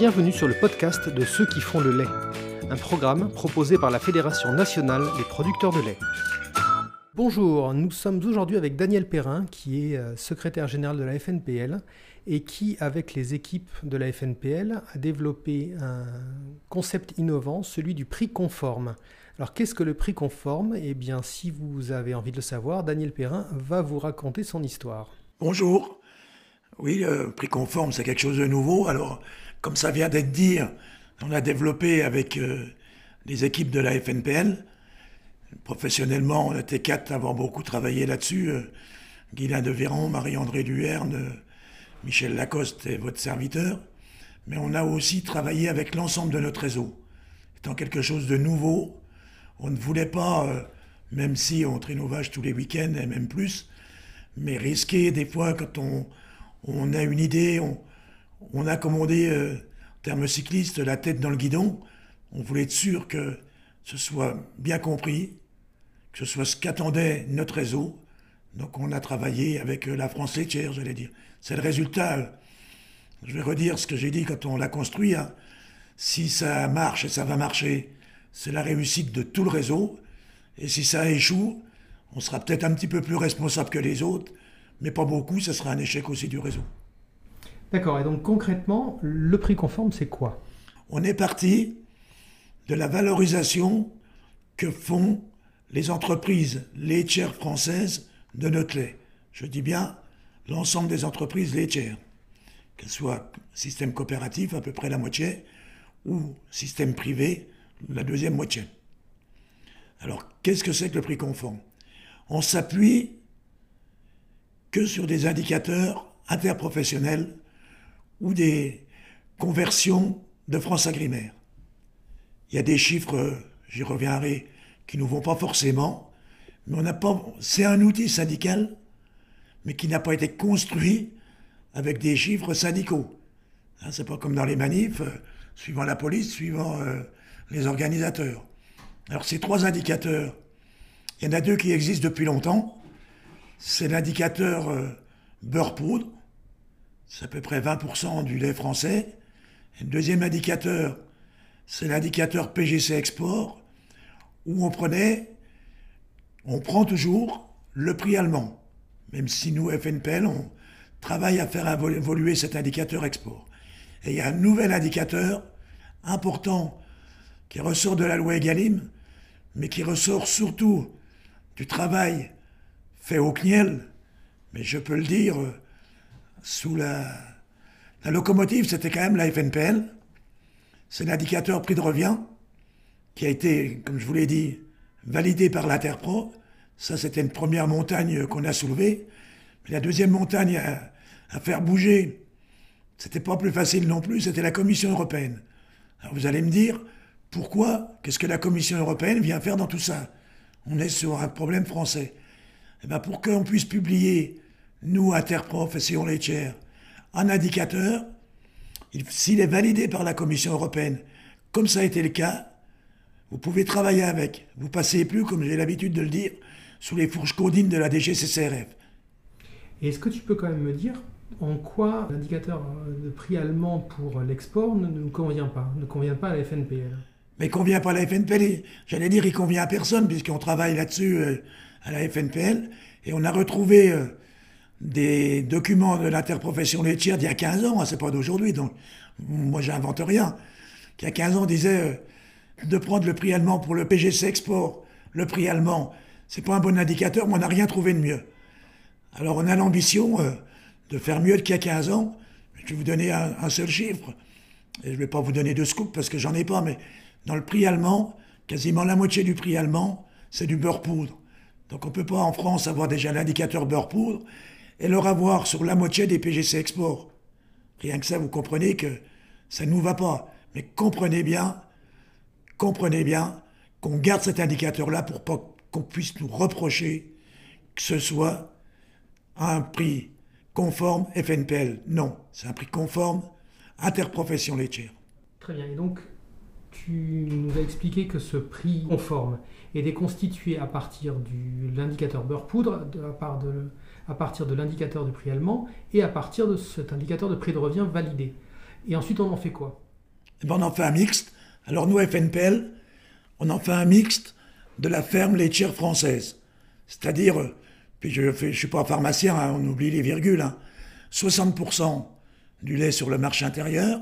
Bienvenue sur le podcast de ceux qui font le lait, un programme proposé par la Fédération nationale des producteurs de lait. Bonjour, nous sommes aujourd'hui avec Daniel Perrin, qui est euh, secrétaire général de la FNPL et qui, avec les équipes de la FNPL, a développé un concept innovant, celui du prix conforme. Alors qu'est-ce que le prix conforme? Eh bien, si vous avez envie de le savoir, Daniel Perrin va vous raconter son histoire. Bonjour. Oui, le prix conforme, c'est quelque chose de nouveau. Alors, comme ça vient d'être dit, on a développé avec euh, les équipes de la FNPL. Professionnellement, on était quatre à avoir beaucoup travaillé là-dessus. Euh, Guylain de Véran, Marie-André Duherne, euh, Michel Lacoste et votre serviteur. Mais on a aussi travaillé avec l'ensemble de notre réseau. Étant quelque chose de nouveau, on ne voulait pas, même si on trinovage tous les week-ends et même plus, mais risquer des fois quand on, on a une idée, on, a, on dit, euh, en termes cyclistes, la tête dans le guidon. On voulait être sûr que ce soit bien compris, que ce soit ce qu'attendait notre réseau. Donc on a travaillé avec euh, la France laitière, j'allais dire. C'est le résultat. Je vais redire ce que j'ai dit quand on l'a construit. Hein. Si ça marche et ça va marcher, c'est la réussite de tout le réseau. Et si ça échoue, on sera peut-être un petit peu plus responsable que les autres, mais pas beaucoup, ce sera un échec aussi du réseau. D'accord, et donc concrètement, le prix conforme, c'est quoi? On est parti de la valorisation que font les entreprises laitières françaises de notre lait. Je dis bien l'ensemble des entreprises laitières, qu'elles soient système coopératif, à peu près la moitié, ou système privé, la deuxième moitié. Alors, qu'est-ce que c'est que le prix conforme? On s'appuie que sur des indicateurs interprofessionnels ou des conversions de France Agrimaire. Il y a des chiffres, j'y reviendrai, qui ne vont pas forcément, mais on n'a pas. C'est un outil syndical, mais qui n'a pas été construit avec des chiffres syndicaux. Hein, c'est pas comme dans les manifs, euh, suivant la police, suivant euh, les organisateurs. Alors ces trois indicateurs, il y en a deux qui existent depuis longtemps, c'est l'indicateur euh, beurre poudre, c'est à peu près 20% du lait français. Deuxième indicateur, c'est l'indicateur PGC Export, où on prenait, on prend toujours le prix allemand, même si nous, FNPL, on travaille à faire évoluer cet indicateur export. Et il y a un nouvel indicateur important qui ressort de la loi Egalim, mais qui ressort surtout du travail fait au CNIEL, mais je peux le dire, euh, sous la, la locomotive, c'était quand même la FNPL. C'est l'indicateur prix de revient qui a été, comme je vous l'ai dit, validé par l'Interpro. Ça, c'était une première montagne qu'on a soulevée. Mais la deuxième montagne à, à faire bouger, c'était pas plus facile non plus, c'était la Commission européenne. Alors vous allez me dire, pourquoi Qu'est-ce que la Commission européenne vient faire dans tout ça? On est sur un problème français. Eh ben pour qu'on puisse publier, nous, interprofession laitière, un indicateur, s'il est validé par la Commission européenne, comme ça a été le cas, vous pouvez travailler avec. Vous passez plus, comme j'ai l'habitude de le dire, sous les fourches codines de la DGCCRF. Est-ce que tu peux quand même me dire en quoi l'indicateur de prix allemand pour l'export ne convient pas, ne convient pas à la FNPL Mais il convient pas à la FNPL. J'allais dire, il convient à personne, puisqu'on travaille là-dessus euh, à la FNPL, et on a retrouvé euh, des documents de l'interprofession laitière d'il y a 15 ans, hein, c'est pas d'aujourd'hui, donc moi j'invente rien, qui a 15 ans disait euh, de prendre le prix allemand pour le PGC Export, le prix allemand, c'est pas un bon indicateur, mais on n'a rien trouvé de mieux. Alors on a l'ambition euh, de faire mieux qu'il y a 15 ans. Je vais vous donner un, seul chiffre, et je ne vais pas vous donner deux scoops parce que j'en ai pas, mais dans le prix allemand, quasiment la moitié du prix allemand, c'est du beurre poudre. Donc on ne peut pas en France avoir déjà l'indicateur beurre poudre et leur avoir sur la moitié des PGC Export. Rien que ça, vous comprenez que ça ne nous va pas. Mais comprenez bien, comprenez bien qu'on garde cet indicateur-là pour pas qu'on puisse nous reprocher que ce soit un prix conforme FNPL. Non, c'est un prix conforme interprofession laitière. Très bien. Et donc, tu nous as expliqué que ce prix conforme est déconstitué à partir de l'indicateur beurre poudre, à, partir de l'indicateur du prix allemand et à partir de cet indicateur de prix de revient validé. Et ensuite, on en fait quoi? Eh ben, on en fait un mixte. Alors nous, FNPL, on en fait un mixte de la ferme laitière française. C'est-à-dire, euh, puis je ne suis pas pharmacien, hein, on oublie les virgules, 60% hein. du lait sur le marché intérieur,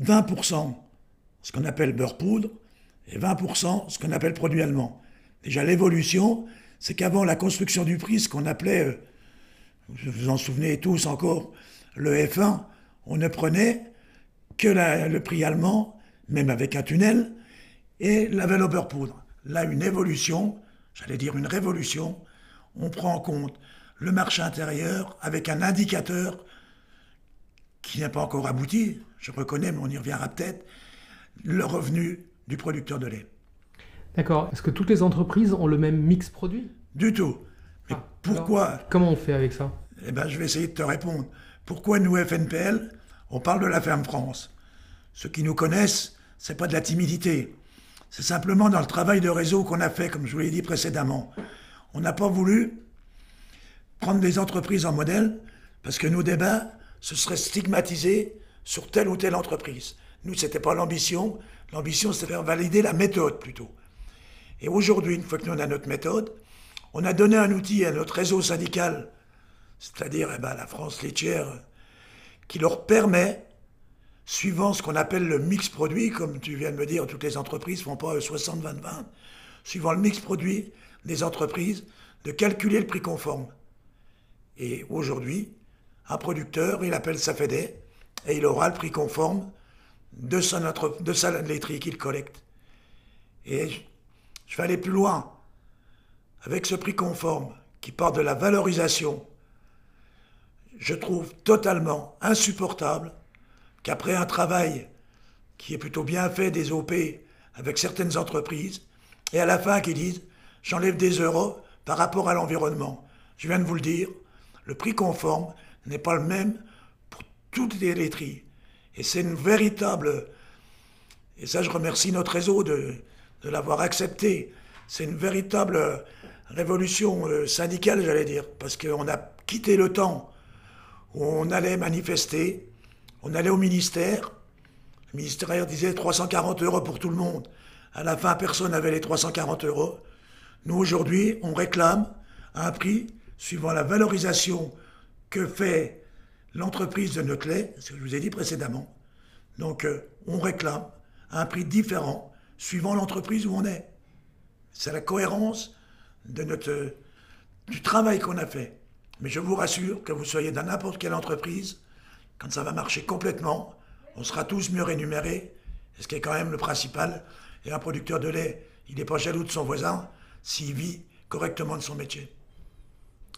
20% ce qu'on appelle beurre poudre, et 20% ce qu'on appelle produit allemand. Déjà, l'évolution, c'est qu'avant la construction du prix, ce qu'on appelait, euh, vous vous en souvenez tous encore, le F1, on ne prenait que le prix allemand, même avec un tunnel, et la au beurre poudre. Là, une évolution, j'allais dire une révolution, on prend en compte le marché intérieur avec un indicateur qui n'est pas encore abouti, je reconnais, mais on y reviendra peut-être, le revenu du producteur de lait. D'accord. Est-ce que toutes les entreprises ont le même mix produit? Du tout. Mais ah, pourquoi? Comment on fait avec ça? Eh bien, je vais essayer de te répondre. Pourquoi nous, FNPL, on parle de la ferme France? Ceux qui nous connaissent, c'est pas de la timidité. C'est simplement dans le travail de réseau qu'on a fait, comme je vous l'ai dit précédemment. On n'a pas voulu prendre des entreprises en modèle parce que nos débats, ce serait stigmatisé sur telle ou telle entreprise. Nous, ce n'était pas l'ambition. L'ambition, c'était faire valider la méthode plutôt. Et aujourd'hui, une fois que nous on a notre méthode, on a donné un outil à notre réseau syndical, c'est-à-dire eh ben, la France laitière, qui leur permet, suivant ce qu'on appelle le mix produit, comme tu viens de me dire, toutes les entreprises ne font pas 60-20-20, suivant le mix produit des entreprises, de calculer le prix conforme. Et aujourd'hui, un producteur, il appelle sa FEDE, et il aura le prix conforme de sa, laiterie qu'il collecte. Et je vais aller plus loin. Avec ce prix conforme qui part de la valorisation, je trouve totalement insupportable qu'après un travail qui est plutôt bien fait des OP avec certaines entreprises, et à la fin qu'ils disent j'enlève des euros par rapport à l'environnement. Je viens de vous le dire, le prix conforme n'est pas le même pour toutes les laiteries. Et c'est une véritable... Et ça, je remercie notre réseau de, l'avoir accepté. C'est une véritable révolution euh, syndicale, j'allais dire, parce qu'on a quitté le temps où on allait manifester, on allait au ministère, le ministère disait 340 euros pour tout le monde. À la fin, personne n'avait les 340 euros. Nous, aujourd'hui, on réclame un prix suivant la valorisation que fait l'entreprise de notre lait, ce que je vous ai dit précédemment. Donc, euh, on réclame un prix différent suivant l'entreprise où on est. C'est la cohérence notre, du travail qu'on a fait. Mais je vous rassure que vous soyez dans n'importe quelle entreprise, quand ça va marcher complètement, on sera tous mieux rémunérés, ce qui est quand même le principal. Et un producteur de lait, il n'est pas jaloux de son voisin s'il vit correctement de son métier.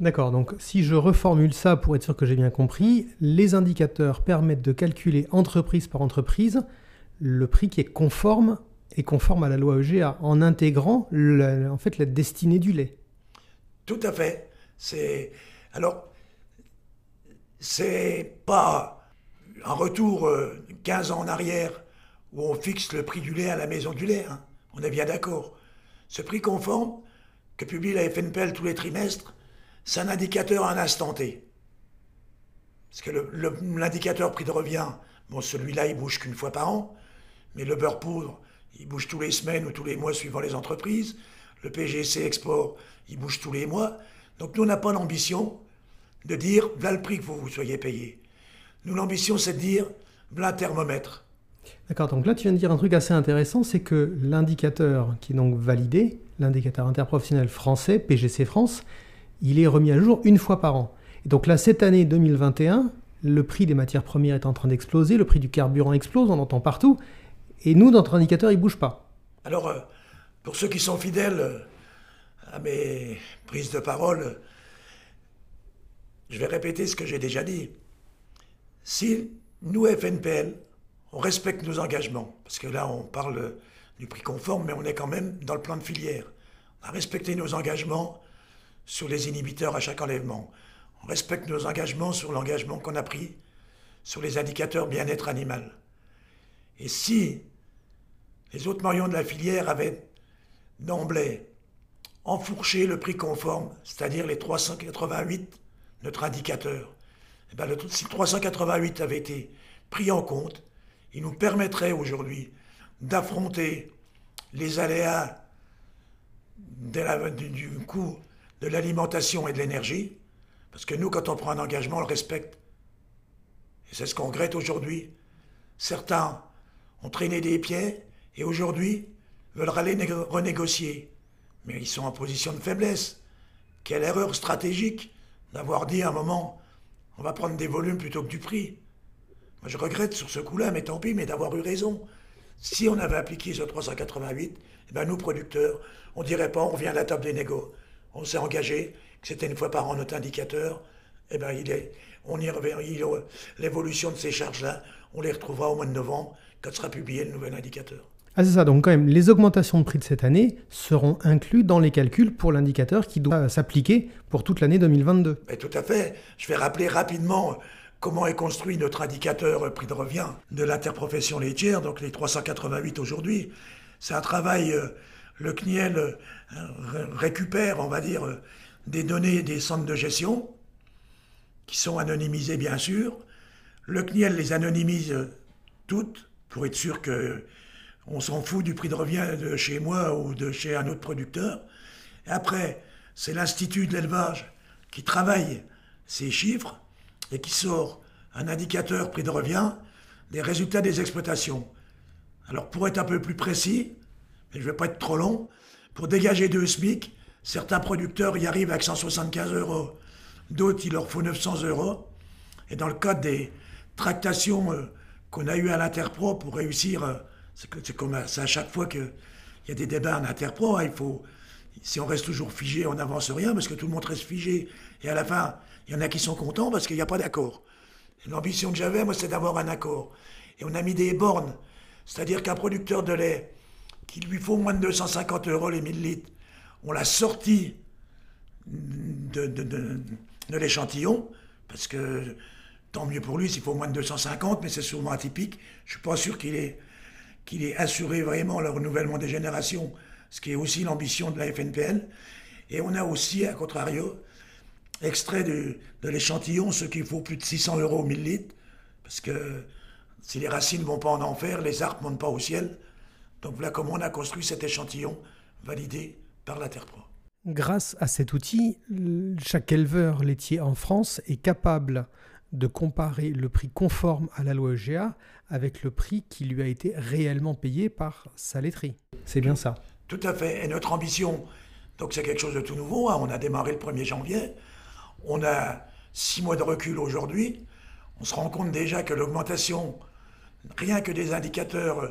D'accord, donc si je reformule ça pour être sûr que j'ai bien compris, les indicateurs permettent de calculer entreprise par entreprise le prix qui est conforme et conforme à la loi EGA en intégrant en fait la destinée du lait. Tout à fait. C'est alors c'est pas un retour 15 euh, ans en arrière où on fixe le prix du lait à la maison du lait. Hein. On est bien d'accord. Ce prix conforme que publie la FNPL tous les trimestres, c'est un indicateur à un instant T. Parce que l'indicateur prix de revient, bon, celui-là, il bouge qu'une fois par an, mais le beurre poudre, il bouge tous les semaines ou tous les mois suivant les entreprises. Le PGC Export, il bouge tous les mois. Donc nous, on n'a pas l'ambition de dire, voilà le prix que vous, vous soyez payé. Nous, l'ambition, c'est de dire, voilà thermomètre. D'accord, donc là, tu viens de dire un truc assez intéressant, c'est que l'indicateur qui est donc validé, l'indicateur interprofessionnel français, PGC France, il est remis à jour une fois par an. Et donc là, cette année 2021, le prix des matières premières est en train d'exploser, le prix du carburant explose, on entend partout, et nous, notre indicateur, il bouge pas. Alors, euh, pour ceux qui sont fidèles euh, à mes prises de parole, je vais répéter ce que j'ai déjà dit. Si nous, FNPL, on respecte nos engagements, parce que là, on parle du prix conforme, mais on est quand même dans le plan de filière. On a respecté nos engagements sur les inhibiteurs à chaque enlèvement. On respecte nos engagements sur l'engagement qu'on a pris sur les indicateurs bien-être animal. Et si les autres maillons de la filière avaient d'emblée enfourché le prix conforme, c'est-à-dire les 388, notre indicateur, et bien, le, si 388 avait été pris en compte, il nous permettrait aujourd'hui d'affronter les aléas du, coût de l'alimentation et de l'énergie, parce que nous, quand on prend un engagement, on le respecte. Et c'est ce qu'on regrette aujourd'hui. Certains ont traîné des pieds et aujourd'hui veulent aller renégocier. Mais ils sont en position de faiblesse. Quelle erreur stratégique d'avoir dit à un moment on va prendre des volumes plutôt que du prix. Moi, je regrette sur ce coup-là, mais tant pis, mais d'avoir eu raison. Si on avait appliqué ce 388, eh ben nous, producteurs, on dirait pas, on revient à la table des négos. On s'est engagé, que c'était une fois par an notre indicateur. Eh ben, il est, on y l'évolution de ces charges-là, on les retrouvera au mois de novembre, quand sera publié le nouvel indicateur. Ah c'est ça, donc quand même, les augmentations de prix de cette année seront incluses dans les calculs pour l'indicateur qui doit s'appliquer pour toute l'année 2022. tout à fait. Je vais rappeler rapidement comment est construit notre indicateur prix de revient de l'interprofession laitière, donc les 388 aujourd'hui. C'est un travail, euh, le CNIEL euh, récupère, on va dire, euh, des données des centres de gestion, qui sont anonymisées bien sûr. Le CNIEL les anonymise toutes, pour être sûr que on s'en fout du prix de revient de chez moi ou de chez un autre producteur. Après, c'est l'Institut de l'élevage qui travaille ces chiffres et qui sort un indicateur prix de revient des résultats des exploitations. Alors pour être un peu plus précis, je ne vais pas être trop long, pour dégager deux SMIC, certains producteurs y arrivent avec 175 euros, d'autres il leur faut 900 euros. Et dans le cadre des tractations euh, qu'on a eues à l'Interpro pour réussir euh, c'est comme à, à chaque fois qu'il y a des débats en interpro, hein, il faut, si on reste toujours figé, on n'avance rien parce que tout le monde reste figé. Et à la fin, il y en a qui sont contents parce qu'il n'y a pas d'accord. L'ambition que j'avais, moi, c'est d'avoir un accord. Et on a mis des bornes. C'est-à-dire qu'un producteur de lait, qui lui faut moins de 250 euros les 1000 litres, on l'a sorti de, l'échantillon, parce que tant mieux pour lui s'il faut moins de 250, mais c'est souvent atypique. Je ne suis pas sûr qu'il ait qu'il assuré vraiment le renouvellement des générations, ce qui est aussi l'ambition de la FNPL. Et on a aussi, à contrario, extrait de, l'échantillon ce qu'il faut plus de 600 euros au 1000 litres, parce que si les racines ne vont pas en enfer, les arbres ne montent pas au ciel. Donc voilà comment on a construit cet échantillon validé par la Terre Pro. Grâce à cet outil, chaque éleveur laitier en France est capable de comparer le prix conforme à la loi EGA avec le prix qui lui a été réellement payé par sa laiterie. C'est bien ça. Tout à fait. Et notre ambition, donc c'est quelque chose de tout nouveau. Hein. On a démarré le 1er janvier. On a six mois de recul aujourd'hui. On se rend compte déjà que l'augmentation, rien que des indicateurs euh,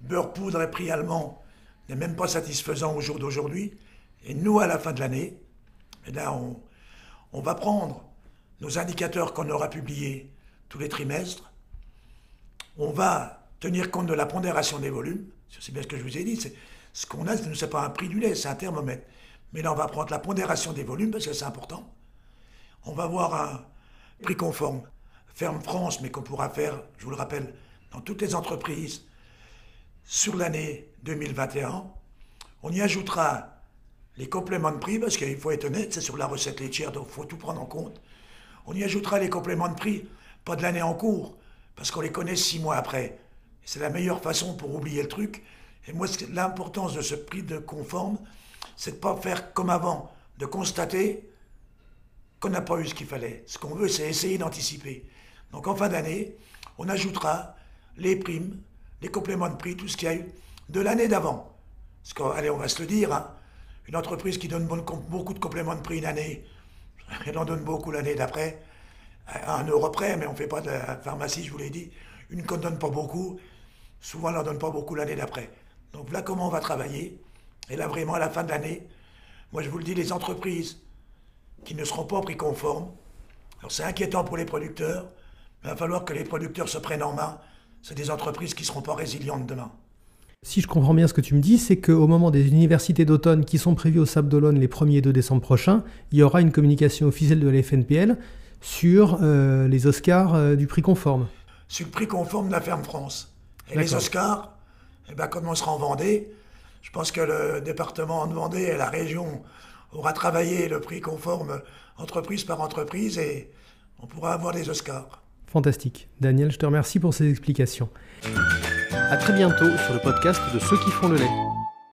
beurre, poudre et prix allemand, n'est même pas satisfaisant au jour d'aujourd'hui. Et nous, à la fin de l'année, eh là, on, on va prendre nos indicateurs qu'on aura publiés tous les trimestres, on va tenir compte de la pondération des volumes. C'est bien ce que je vous ai dit. Ce qu'on a, ce n'est pas un prix du lait, c'est un thermomètre. Mais là, on va prendre la pondération des volumes parce que c'est important. On va voir un prix conforme, ferme France, mais qu'on pourra faire, je vous le rappelle, dans toutes les entreprises sur l'année 2021. On y ajoutera les compléments de prix parce qu'il faut être honnête, c'est sur la recette laitière, donc il faut tout prendre en compte. On y ajoutera les compléments de prix, pas de l'année en cours, parce qu'on les connaît six mois après. C'est la meilleure façon pour oublier le truc. Et moi, l'importance de ce prix de conforme, c'est de ne pas faire comme avant, de constater qu'on n'a pas eu ce qu'il fallait. Ce qu'on veut, c'est essayer d'anticiper. Donc en fin d'année, on ajoutera les primes, les compléments de prix, tout ce qu'il y a eu de l'année d'avant. Parce allez, on va se le dire, hein, une entreprise qui donne beaucoup de compléments de prix une année, elle en donne beaucoup l'année d'après, à un euro près, mais on ne fait pas de la pharmacie, je vous l'ai dit. Une qu'on ne donne pas beaucoup, souvent on n'en donne pas beaucoup l'année d'après. Donc voilà comment on va travailler. Et là, vraiment, à la fin de l'année, moi je vous le dis, les entreprises qui ne seront pas pris conformes, alors c'est inquiétant pour les producteurs, mais il va falloir que les producteurs se prennent en main. C'est des entreprises qui ne seront pas résilientes demain. Si je comprends bien ce que tu me dis, c'est qu'au moment des universités d'automne qui sont prévues au Sable d'Olonne les 1er et 2 décembre prochains, il y aura une communication officielle de la FNPL sur euh, les Oscars euh, du prix conforme. Sur le prix conforme de la Ferme France. Et les Oscars, eh ben, comme on sera en Vendée, je pense que le département de Vendée et la région aura travaillé le prix conforme entreprise par entreprise et on pourra avoir les Oscars. Fantastique. Daniel, je te remercie pour ces explications. A très bientôt sur le podcast de ceux qui font le lait.